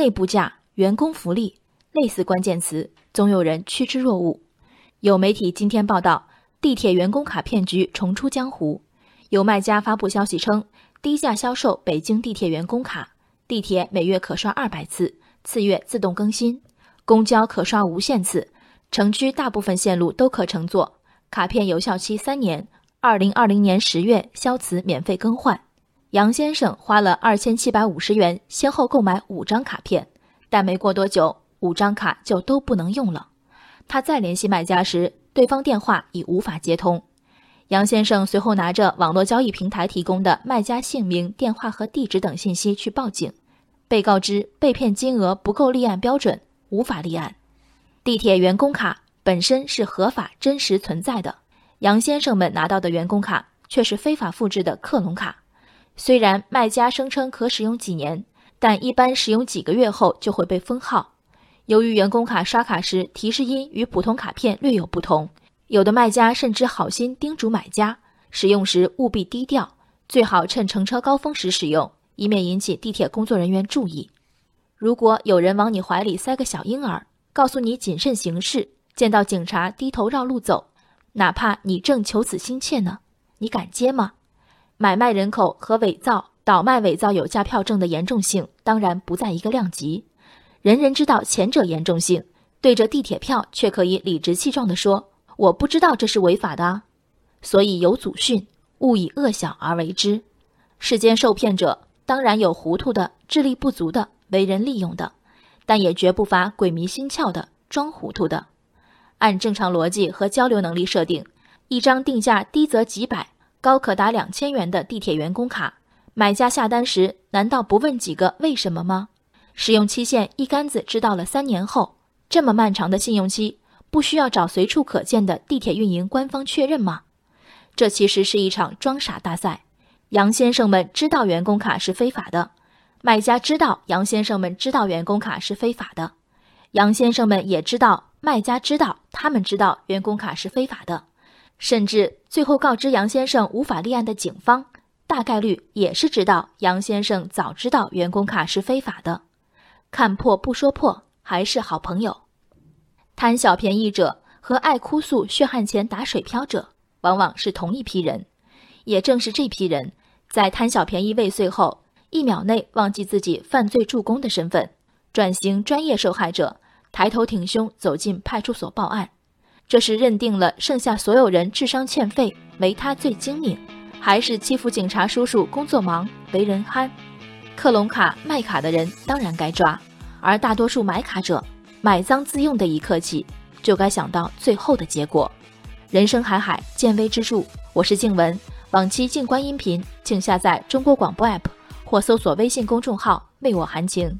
内部价、员工福利，类似关键词，总有人趋之若鹜。有媒体今天报道，地铁员工卡骗局重出江湖。有卖家发布消息称，低价销售北京地铁员工卡，地铁每月可刷二百次，次月自动更新；公交可刷无限次，城区大部分线路都可乘坐。卡片有效期三年，二零二零年十月消磁免费更换。杨先生花了二千七百五十元，先后购买五张卡片，但没过多久，五张卡就都不能用了。他再联系卖家时，对方电话已无法接通。杨先生随后拿着网络交易平台提供的卖家姓名、电话和地址等信息去报警，被告知被骗金额不够立案标准，无法立案。地铁员工卡本身是合法真实存在的，杨先生们拿到的员工卡却是非法复制的克隆卡。虽然卖家声称可使用几年，但一般使用几个月后就会被封号。由于员工卡刷卡时提示音与普通卡片略有不同，有的卖家甚至好心叮嘱买家使用时务必低调，最好趁乘车高峰时使用，以免引起地铁工作人员注意。如果有人往你怀里塞个小婴儿，告诉你谨慎行事，见到警察低头绕路走，哪怕你正求此心切呢，你敢接吗？买卖人口和伪造、倒卖伪造有价票证的严重性当然不在一个量级。人人知道前者严重性，对着地铁票却可以理直气壮地说：“我不知道这是违法的。”所以有祖训，勿以恶小而为之。世间受骗者当然有糊涂的、智力不足的、为人利用的，但也绝不乏鬼迷心窍的、装糊涂的。按正常逻辑和交流能力设定，一张定价低则几百、高可达两千元的地铁员工卡，买家下单时难道不问几个为什么吗？使用期限一竿子知道了三年后，这么漫长的信用期，不需要找随处可见的地铁运营官方确认吗？这其实是一场装傻大赛。杨先生们知道员工卡是非法的，卖家知道杨先生们知道员工卡是非法的，杨先生们也知道卖家知道他们知道员工卡是非法的，甚至最后告知杨先生无法立案的警方，大概率也是知道杨先生早知道员工卡是非法的。看破不说破，还是好朋友。贪小便宜者和爱哭诉血汗钱打水漂者，往往是同一批人。也正是这批人，在贪小便宜未遂后，一秒内忘记自己犯罪助攻的身份，转型专业受害者，抬头挺胸走进派出所报案。这是认定了剩下所有人智商欠费，没他最精明，还是欺负警察叔叔工作忙，为人憨？克隆卡卖卡的人当然该抓，而大多数买卡者买赃自用的一刻起，就该想到最后的结果。人生海海，见微知著。我是静文，往期静观音频，请下载中国广播 app 或搜索微信公众号“为我含情”。